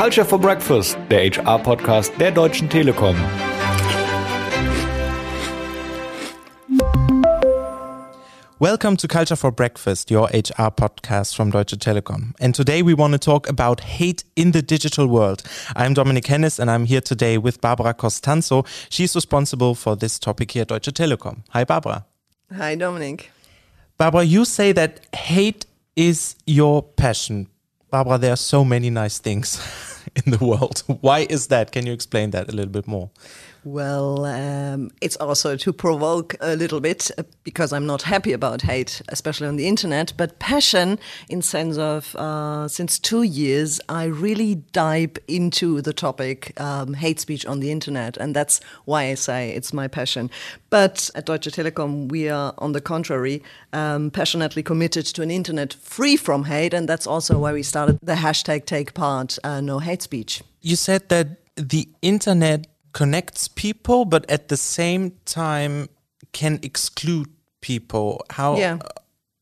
Culture for Breakfast, der HR-Podcast der Deutschen Telekom. Welcome to Culture for Breakfast, your HR podcast from Deutsche Telekom. And today we want to talk about hate in the digital world. I'm Dominic Hennis and I'm here today with Barbara Costanzo. She's responsible for this topic here at Deutsche Telekom. Hi, Barbara. Hi, Dominic. Barbara, you say that hate is your passion. Barbara, there are so many nice things in the world. Why is that? Can you explain that a little bit more? Well, um, it's also to provoke a little bit uh, because I'm not happy about hate, especially on the internet. But passion, in sense of uh, since two years, I really dive into the topic um, hate speech on the internet, and that's why I say it's my passion. But at Deutsche Telekom, we are, on the contrary, um, passionately committed to an internet free from hate, and that's also why we started the hashtag Take Part uh, No Hate Speech. You said that the internet connects people, but at the same time can exclude people. How? Yeah.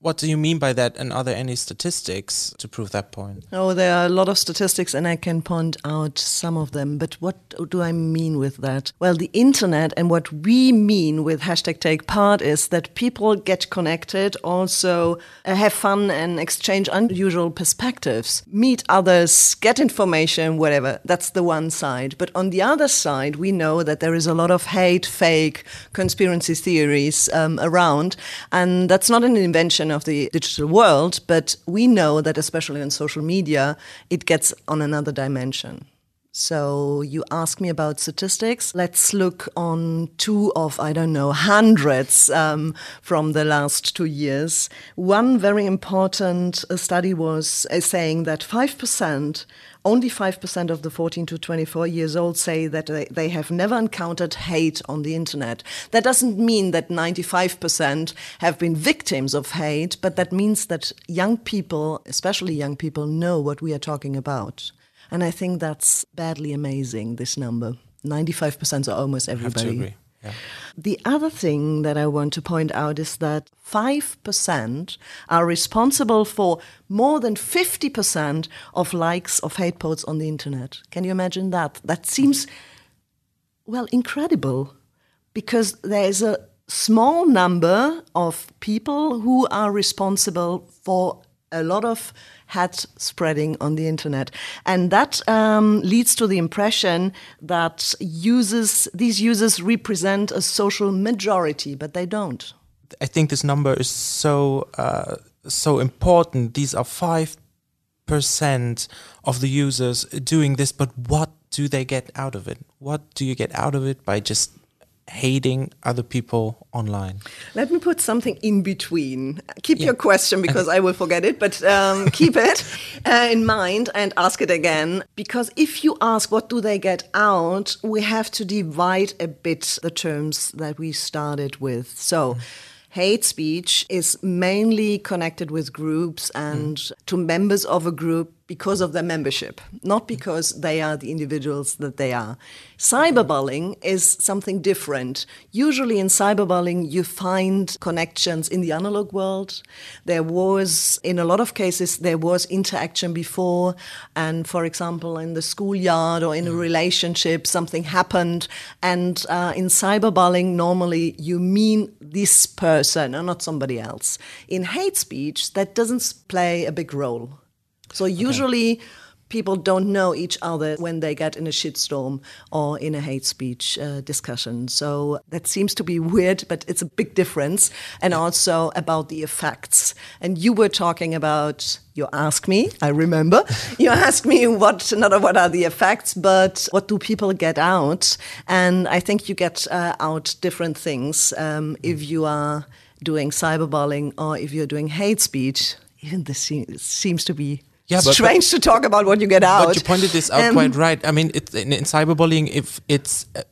What do you mean by that? And are there any statistics to prove that point? Oh, there are a lot of statistics, and I can point out some of them. But what do I mean with that? Well, the internet and what we mean with hashtag take part is that people get connected, also uh, have fun and exchange unusual perspectives, meet others, get information, whatever. That's the one side. But on the other side, we know that there is a lot of hate, fake, conspiracy theories um, around, and that's not an invention of the digital world, but we know that especially on social media, it gets on another dimension. So you ask me about statistics. Let's look on two of, I don't know, hundreds um, from the last two years. One very important uh, study was uh, saying that 5%, only 5% of the 14 to 24 years old say that they, they have never encountered hate on the internet. That doesn't mean that 95% have been victims of hate, but that means that young people, especially young people, know what we are talking about. And I think that's badly amazing, this number. 95% are almost everybody. Yeah. The other thing that I want to point out is that 5% are responsible for more than 50% of likes of hate posts on the internet. Can you imagine that? That seems, well, incredible because there is a small number of people who are responsible for a lot of hat spreading on the internet. And that um, leads to the impression that users, these users represent a social majority, but they don't. I think this number is so uh, so important. These are five percent of the users doing this, but what do they get out of it? What do you get out of it by just hating other people online? Let me put something in between. Keep yeah. your question because I will forget it, but um, keep it uh, in mind and ask it again. Because if you ask what do they get out, we have to divide a bit the terms that we started with. So. Mm. Hate speech is mainly connected with groups and mm. to members of a group because of their membership, not because they are the individuals that they are. Cyberbullying is something different. Usually in cyberbullying, you find connections in the analog world. There was, in a lot of cases, there was interaction before. And for example, in the schoolyard or in a relationship, something happened. And uh, in cyberbullying, normally you mean this person and not somebody else. In hate speech, that doesn't play a big role. So usually okay. people don't know each other when they get in a shitstorm or in a hate speech uh, discussion. So that seems to be weird, but it's a big difference. And also about the effects. And you were talking about you ask me, I remember. you ask me what not what are the effects, but what do people get out? And I think you get uh, out different things um, if you are doing cyberbullying or if you're doing hate speech. Even this seems to be yeah, but, strange but, to talk about what you get out. But you pointed this out um, quite right. I mean, it, in, in, cyberbullying, if it's uh,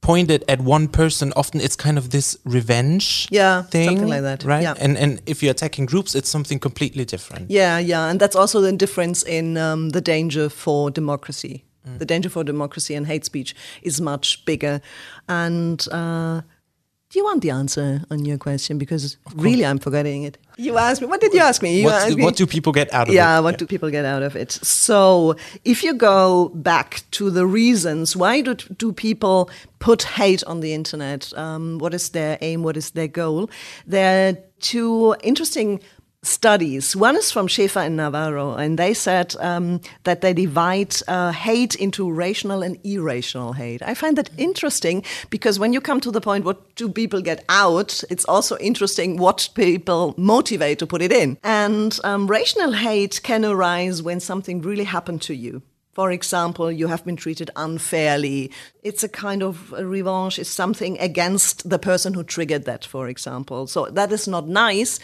pointed at one person, often it's kind of this revenge yeah, thing, something like that, right? Yeah. And and if you're attacking groups, it's something completely different. Yeah, yeah, and that's also the difference in um, the danger for democracy. Mm. The danger for democracy and hate speech is much bigger, and. Uh, Do you want the answer on your question? Because really, I'm forgetting it. You asked me. What did you ask me? You What asked do, me- what do people get out of it? yeah, what do people get out of it? So, if you go back to the reasons, why do, do people put hate on the internet? Um, what is their aim? What is their goal? There are two interesting studies. One is from Schaefer and Navarro, and they said um, that they divide uh, hate into rational and irrational hate. I find that interesting because when you come to the point, what do people get out? It's also interesting what people motivate to put it in. And um, rational hate can arise when something really happened to you. For example, you have been treated unfairly. It's a kind of a revenge, it's something against the person who triggered that, for example. So that is not nice,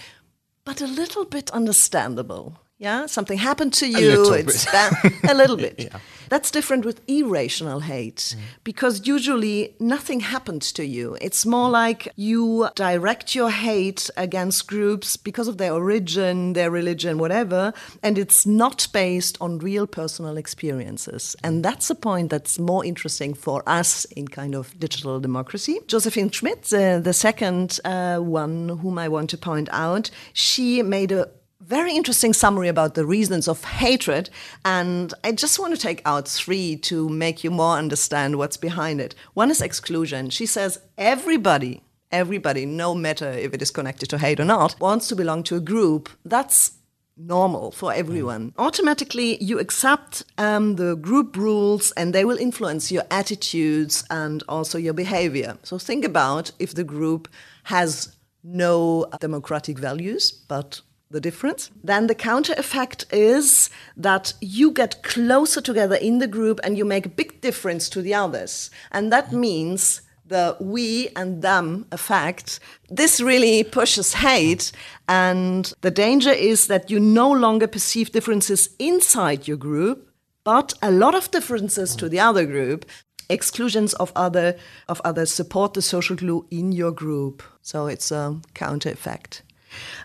but a little bit understandable. Yeah, something happened to you. little it's bit. ba- a little bit. That's different with irrational hate because usually nothing happens to you. It's more like you direct your hate against groups because of their origin, their religion, whatever, and it's not based on real personal experiences. And that's a point that's more interesting for us in kind of digital democracy. Josephine Schmitt, uh, the second uh, one whom I want to point out, she made a very interesting summary about the reasons of hatred. And I just want to take out three to make you more understand what's behind it. One is exclusion. She says everybody, everybody, no matter if it is connected to hate or not, wants to belong to a group. That's normal for everyone. Automatically, you accept um, the group rules and they will influence your attitudes and also your behavior. So think about if the group has no democratic values, but the difference. Then the counter effect is that you get closer together in the group and you make a big difference to the others. And that means the we and them effect. This really pushes hate. And the danger is that you no longer perceive differences inside your group, but a lot of differences to the other group exclusions of other of others support the social glue in your group so it's a counter effect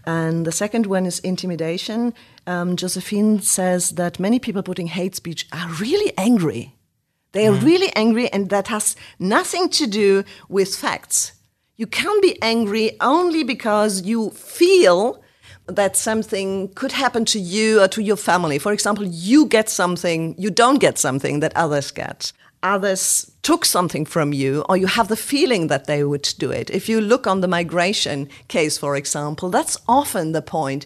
and the second one is intimidation. Um, Josephine says that many people putting hate speech are really angry. They are really angry, and that has nothing to do with facts. You can be angry only because you feel that something could happen to you or to your family. For example, you get something, you don't get something that others get others took something from you, or you have the feeling that they would do it. If you look on the migration case, for example, that's often the point.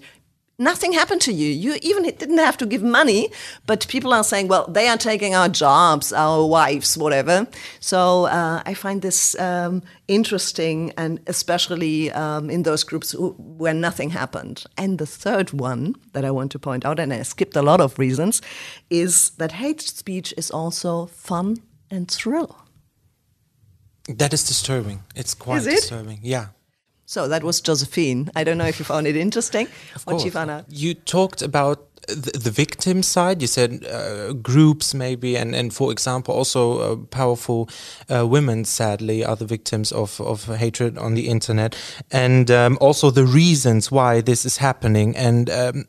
Nothing happened to you. You even didn't have to give money, but people are saying, well, they are taking our jobs, our wives, whatever. So uh, I find this um, interesting, and especially um, in those groups who, where nothing happened. And the third one that I want to point out, and I skipped a lot of reasons, is that hate speech is also fun and thrill. That is disturbing. It's quite Is it? disturbing. Yeah. So that was Josephine. I don't know if you found it interesting. what she course. found out. You talked about the, the victim side. You said uh, groups, maybe, and, and for example, also uh, powerful uh, women, sadly, are the victims of, of hatred on the internet, and um, also the reasons why this is happening. And um,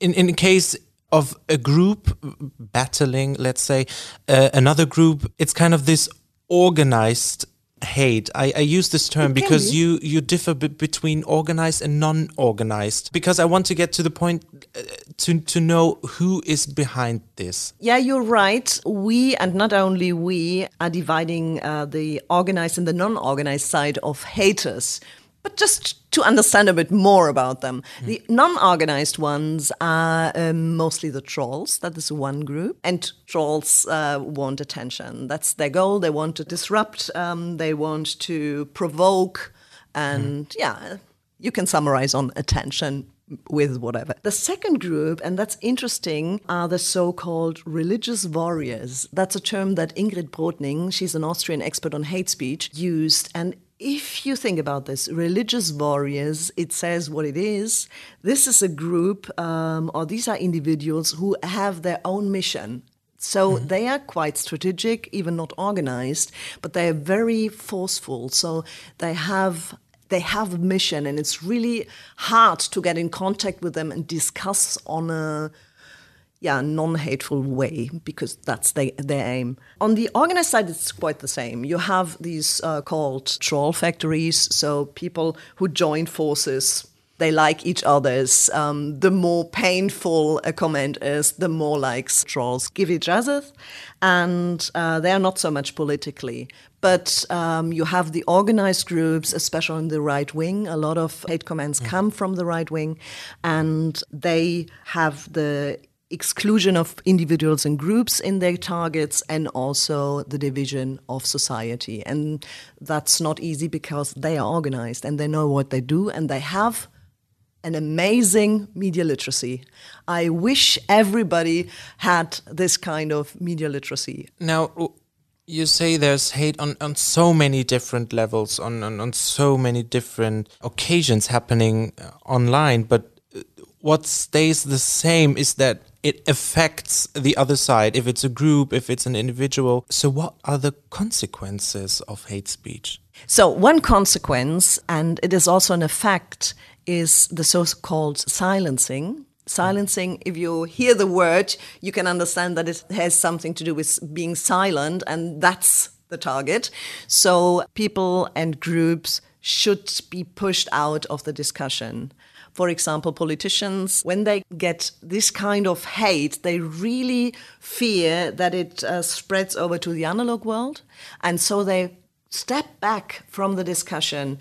in in case of a group battling, let's say, uh, another group, it's kind of this organized hate. I, I use this term It because be. you you differ between organized and non-organized. Because I want to get to the point uh, to to know who is behind this. Yeah, you're right. We, and not only we, are dividing uh, the organized and the non organized side of haters. But just to understand a bit more about them, the non organized ones are um, mostly the trolls. That is one group. And trolls uh, want attention. That's their goal. They want to disrupt, um, they want to provoke. And yeah, you can summarize on attention with whatever. The second group, and that's interesting, are the so called religious warriors. That's a term that Ingrid Brodnig, she's an Austrian expert on hate speech, used. And if you think about this, religious warriors, it says what it is. This is a group, um, or these are individuals who have their own mission. So they are quite strategic, even not organized, but they are very forceful. So they have they have a mission, and it's really hard to get in contact with them and discuss on a yeah, non-hateful way because that's they, their aim. On the organized side, it's quite the same. You have these uh, called troll factories, so people who join forces. They like each other's. Um, the more painful a comment is, the more likes trolls give each other, and uh, they are not so much politically. But um, you have the organized groups, especially in the right wing. A lot of hate comments mm. come from the right wing, and they have the exclusion of individuals and groups in their targets and also the division of society. And that's not easy because they are organized and they know what they do and they have an amazing media literacy. I wish everybody had this kind of media literacy. Now, you say there's hate on, on so many different levels, on, on, on so many different occasions happening uh, online, but uh, what stays the same is that it affects the other side, if it's a group, if it's an individual. So, what are the consequences of hate speech? So, one consequence, and it is also an effect, is the so called silencing. Silencing, if you hear the word, you can understand that it has something to do with being silent, and that's the target. So, people and groups should be pushed out of the discussion. For example, politicians, when they get this kind of hate, they really fear that it uh, spreads over to the analog world. And so they step back from the discussion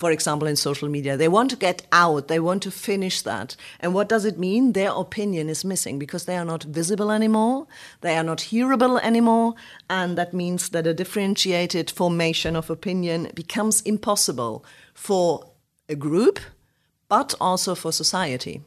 for example, in social media. They want to get out, they want to finish that. And what does it mean? Their opinion is missing because they are not visible anymore, they are not hearable anymore, and that means that a differentiated formation of opinion becomes impossible for a group but also for society.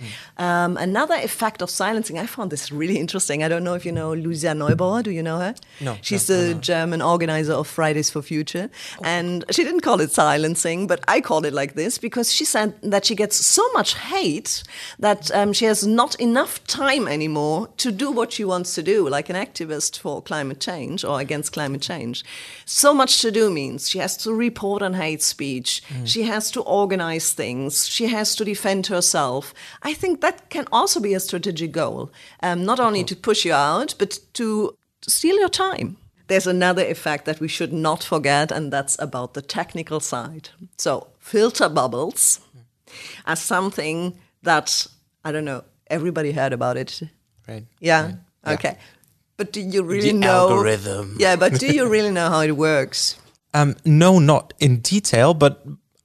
Mm. Um, another effect of silencing, I found this really interesting. I don't know if you know Luisa Neubauer. Do you know her? No. She's no, the no. German organizer of Fridays for Future. Oh. And she didn't call it silencing, but I called it like this because she said that she gets so much hate that um, she has not enough time anymore to do what she wants to do, like an activist for climate change or against climate change. So much to do means she has to report on hate speech, mm. she has to organize things, she has to defend herself. I think that can also be a strategic goal, um, not only to push you out, but to steal your time. There's another effect that we should not forget, and that's about the technical side. So, filter bubbles are something that, I don't know, everybody heard about it. Right. Yeah? Right. Okay. Yeah. But do you really know? the know? algorithm. Yeah, but do you really know how it works? Um, no, not in detail, but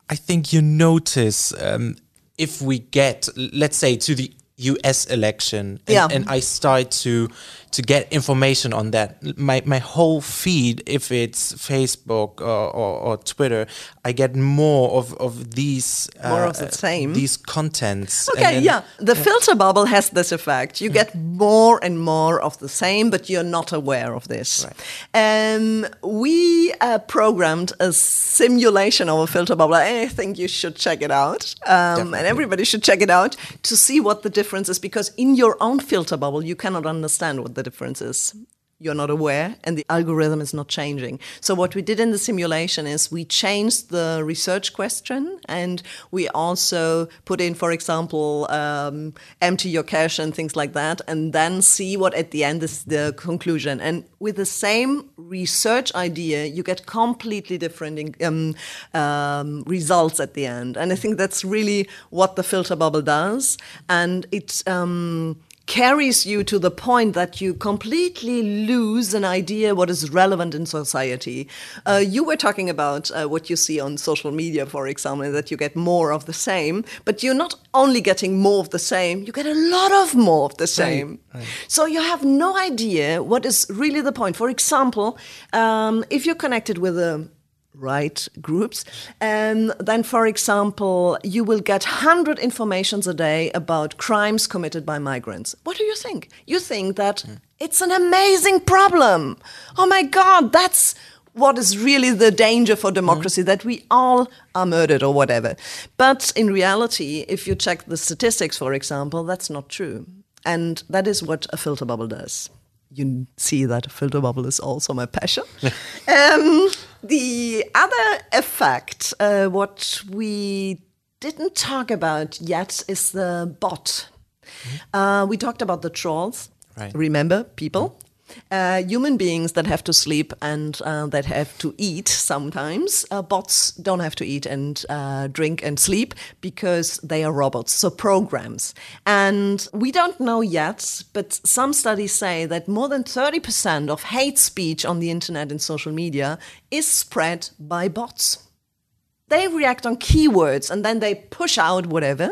I think you notice um, if we get, let's say, to the US election and, yeah. and I start to to get information on that. My my whole feed, if it's Facebook or, or, or Twitter, I get more of of these more uh, of the same these contents. Okay, then, yeah, the yeah. filter bubble has this effect. You get more and more of the same, but you're not aware of this. Right. Um, we uh, programmed a simulation of a filter bubble. I think you should check it out, um, and everybody should check it out to see what the difference is. Because in your own filter bubble, you cannot understand what the differences you're not aware and the algorithm is not changing. So what we did in the simulation is we changed the research question and we also put in, for example, um, empty your cache and things like that, and then see what at the end is the conclusion. And with the same research idea, you get completely different um, um, results at the end. And I think that's really what the filter bubble does. And it's um, carries you to the point that you completely lose an idea what is relevant in society. Uh, you were talking about uh, what you see on social media, for example, that you get more of the same, but you're not only getting more of the same, you get a lot of more of the same. Right, right. So you have no idea what is really the point. For example, um, if you're connected with a right groups. And then, for example, you will get 100 informations a day about crimes committed by migrants. What do you think? You think that mm. it's an amazing problem. Oh my God, that's what is really the danger for democracy mm. that we all are murdered or whatever. But in reality, if you check the statistics, for example, that's not true. And that is what a filter bubble does you see that filter bubble is also my passion. um, the other effect, uh, what we didn't talk about yet, is the bot. Uh, we talked about the trolls. Right. Remember, people? Uh, human beings that have to sleep and uh, that have to eat sometimes. Uh, bots don't have to eat and uh, drink and sleep because they are robots, so programs. And we don't know yet, but some studies say that more than 30% of hate speech on the internet and social media is spread by bots they react on keywords and then they push out whatever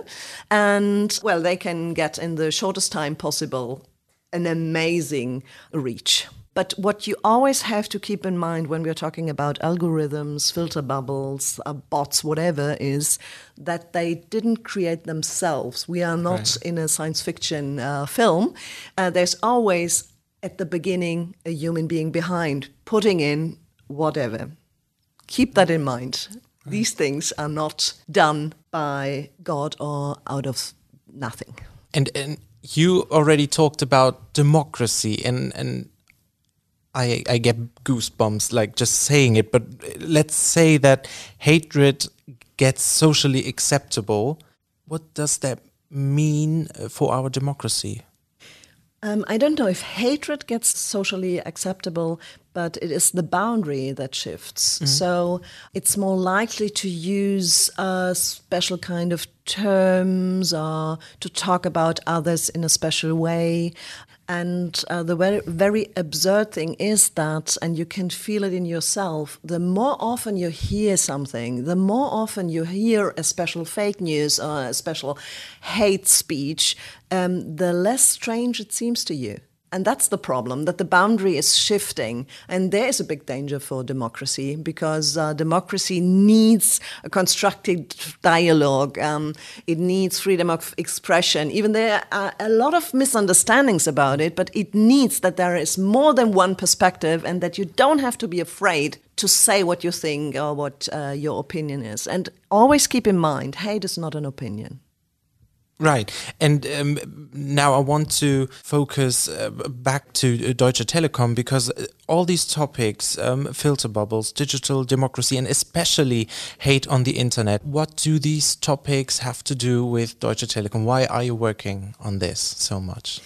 and well they can get in the shortest time possible an amazing reach but what you always have to keep in mind when we're talking about algorithms, filter bubbles, uh, bots, whatever, is that they didn't create themselves. We are not right. in a science fiction uh, film. Uh, there's always at the beginning a human being behind putting in whatever. Keep that in mind. These things are not done by God or out of nothing. And, and you already talked about democracy and, and I, I get goosebumps like just saying it, but let's say that hatred gets socially acceptable. What does that mean for our democracy? Um, I don't know if hatred gets socially acceptable, but it is the boundary that shifts. Mm -hmm. So it's more likely to use a special kind of terms or to talk about others in a special way. And uh, the very, very absurd thing is that, and you can feel it in yourself, the more often you hear something, the more often you hear a special fake news or a special hate speech, um, the less strange it seems to you. And that's the problem, that the boundary is shifting. And there is a big danger for democracy because uh, democracy needs a constructive dialogue. Um, it needs freedom of expression. Even there are a lot of misunderstandings about it, but it needs that there is more than one perspective and that you don't have to be afraid to say what you think or what uh, your opinion is. And always keep in mind hate is not an opinion. Right. And um, now I want to focus uh, back to uh, Deutsche Telekom because uh, all these topics, um, filter bubbles, digital democracy, and especially hate on the internet, what do these topics have to do with Deutsche Telekom? Why are you working on this so much?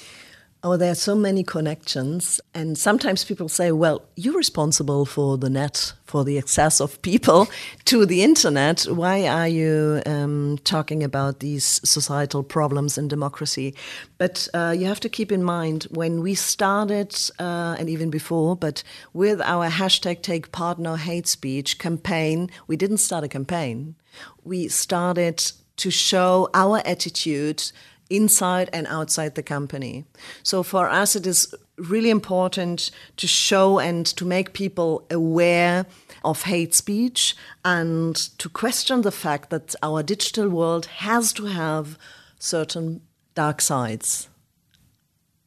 Oh, there are so many connections. And sometimes people say, well, you're responsible for the net, for the access of people to the internet. Why are you um, talking about these societal problems in democracy? But uh, you have to keep in mind when we started, uh, and even before, but with our hashtag Take Part Hate Speech campaign, we didn't start a campaign. We started to show our attitude inside and outside the company. So for us, it is really important to show and to make people aware of hate speech and to question the fact that our digital world has to have certain dark sides.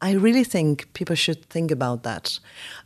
I really think people should think about that.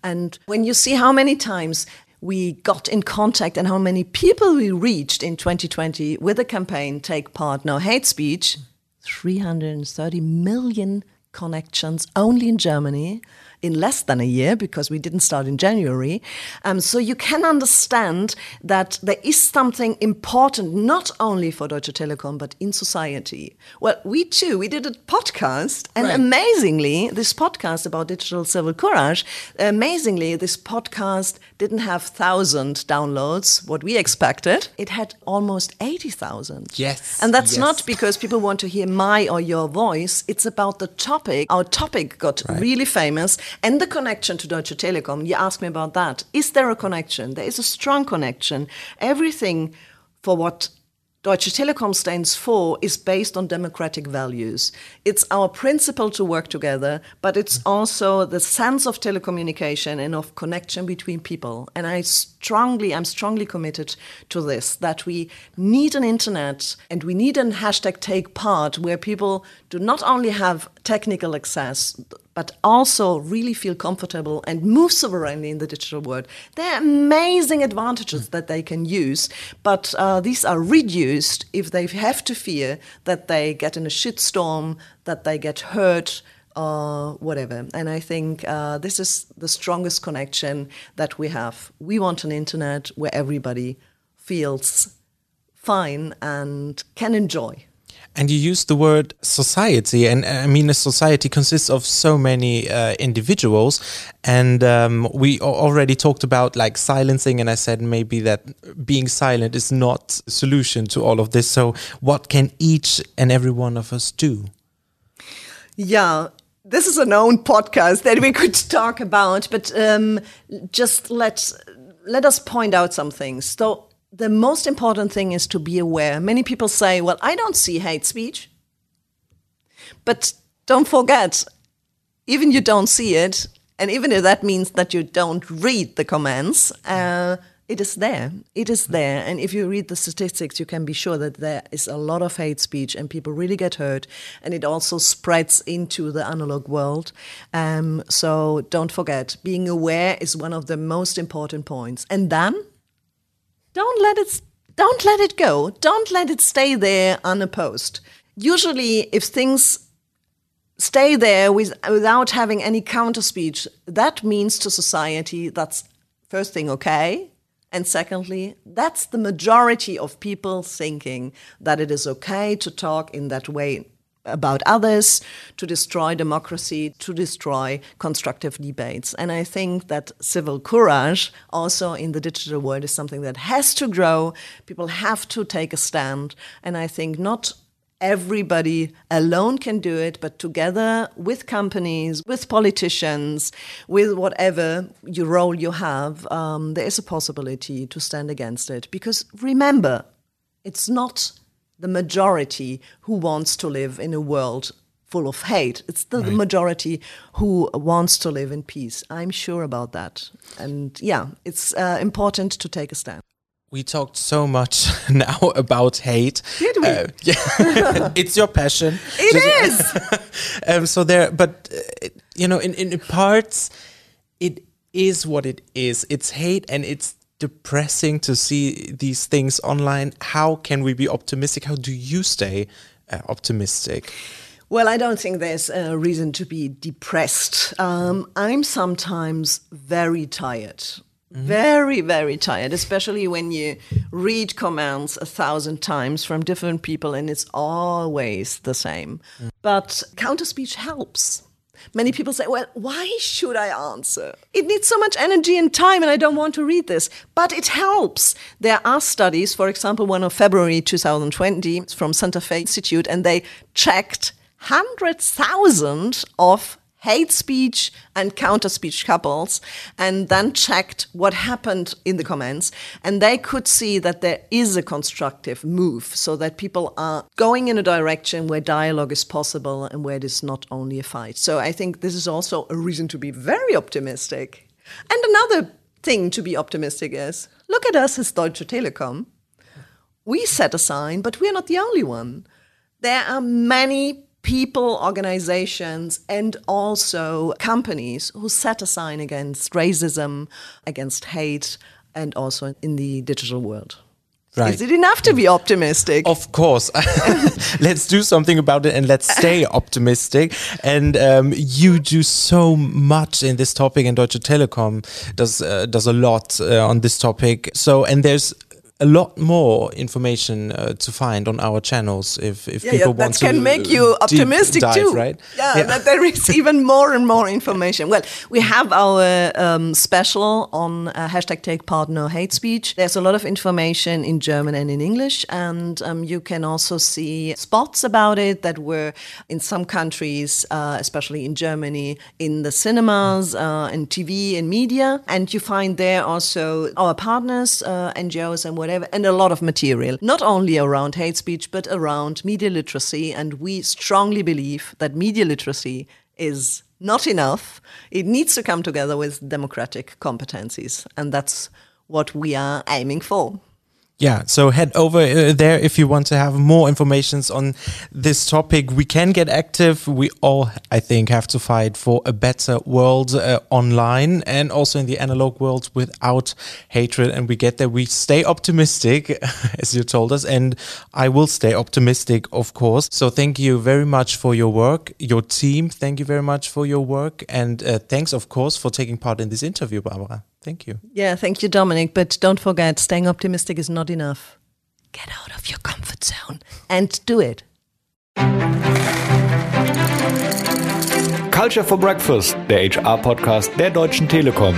And when you see how many times we got in contact and how many people we reached in 2020 with the campaign Take Part No Hate Speech, 330 million connections only in Germany in less than a year because we didn't start in January. Um, so you can understand that there is something important not only for Deutsche Telekom but in society. Well, we too, we did a podcast, and right. amazingly, this podcast about digital civil courage, amazingly, this podcast didn't have thousand downloads, what we expected. It had almost eighty thousand. Yes, and that's yes. not because people want to hear my or your voice. It's about the topic. Our topic got right. really famous and the connection to Deutsche Telekom, you asked me about that. Is there a connection? There is a strong connection. Everything for what Deutsche Telekom stands for is based on democratic values. It's our principle to work together, but it's also the sense of telecommunication and of connection between people. And I strongly, I'm strongly committed to this that we need an internet and we need a hashtag take part where people do not only have technical access, but also really feel comfortable and move sovereignly in the digital world. There are amazing advantages that they can use, but uh, these are reduced if they have to fear that they get in a shitstorm, that they get hurt, or whatever. And I think uh, this is the strongest connection that we have. We want an internet where everybody feels fine and can enjoy. And you use the word society, and uh, I mean, a society consists of so many uh, individuals. And um, we already talked about like silencing, and I said maybe that being silent is not a solution to all of this. So, what can each and every one of us do? Yeah, this is an own podcast that we could talk about, but um, just let let us point out some things. So the most important thing is to be aware. Many people say, "Well, I don't see hate speech," but don't forget, even you don't see it, and even if that means that you don't read the comments. Uh, it is there. It is there. And if you read the statistics, you can be sure that there is a lot of hate speech and people really get hurt. And it also spreads into the analog world. Um, so don't forget, being aware is one of the most important points. And then don't let it, don't let it go. Don't let it stay there unopposed. Usually, if things stay there with, without having any counter speech, that means to society that's first thing okay and secondly, that's the majority of people thinking that it is okay to talk in that way about others, to destroy democracy, to destroy constructive debates. And I think that civil courage, also in the digital world, is something that has to grow. People have to take a stand. And I think not everybody alone can do it, but together with companies, with politicians, with whatever your role you have, um, there is a possibility to stand against it. Because remember, it's not the majority who wants to live in a world full of hate. It's the, right. majority who wants to live in peace. I'm sure about that. And yeah, it's uh, important to take a stand we talked so much now about hate. Did we? Uh, yeah, it's your passion. It Just, is. um, so there, but uh, you know, in in parts, it is what it is. It's hate, and it's depressing to see these things online. How can we be optimistic? How do you stay uh, optimistic? Well, I don't think there's a reason to be depressed. Um, I'm sometimes very tired Mm-hmm. Very, very tired, especially when you read comments a thousand times from different people and it's always the same. Mm. But counter speech helps. Many people say, well, why should I answer? It needs so much energy and time, and I don't want to read this. But it helps. There are studies, for example, one of February 2020 from Santa Fe Institute, and they checked 100,000 of hate speech and counter speech couples and then checked what happened in the comments. And they could see that there is a constructive move so that people are going in a direction where dialogue is possible and where it is not only a fight. So I think this is also a reason to be very optimistic. And another thing to be optimistic is look at us as Deutsche Telekom. We set a sign, but we're not the only one. There are many people, organizations, and also companies who set a sign against racism, against hate, and also in the digital world. Right. Is it enough to be optimistic? Of course. let's do something about it and let's stay optimistic. And um, you do so much in this topic, and Deutsche Telekom does uh, does a lot uh, on this topic. So, and there's a lot more information uh, to find on our channels if, if yeah, people yeah, want to. That can make you optimistic dive, too, right? Yeah, yeah. that there is even more and more information. Well, we have our um, special on uh, hashtag Take Part No Hate Speech. There's a lot of information in German and in English, and um, you can also see spots about it that were in some countries, uh, especially in Germany, in the cinemas, uh, in TV and media, and you find there also our partners, uh, NGOs and whatever, and a lot of material, not only around hate speech, but around media literacy. And we strongly believe that media literacy is not enough. It needs to come together with democratic competencies. And that's what we are aiming for. Yeah, so head over uh, there if you want to have more informations on this topic. We can get active. We all, I think, have to fight for a better world uh, online and also in the analog world without hatred. And we get there. We stay optimistic, as you told us, and I will stay optimistic, of course. So thank you very much for your work, your team. Thank you very much for your work, and uh, thanks, of course, for taking part in this interview, Barbara. Thank you. Yeah, thank you, Dominic. But don't forget, staying optimistic is not enough. Get out of your comfort zone and do it. Culture for Breakfast, der HR-Podcast der Deutschen Telekom.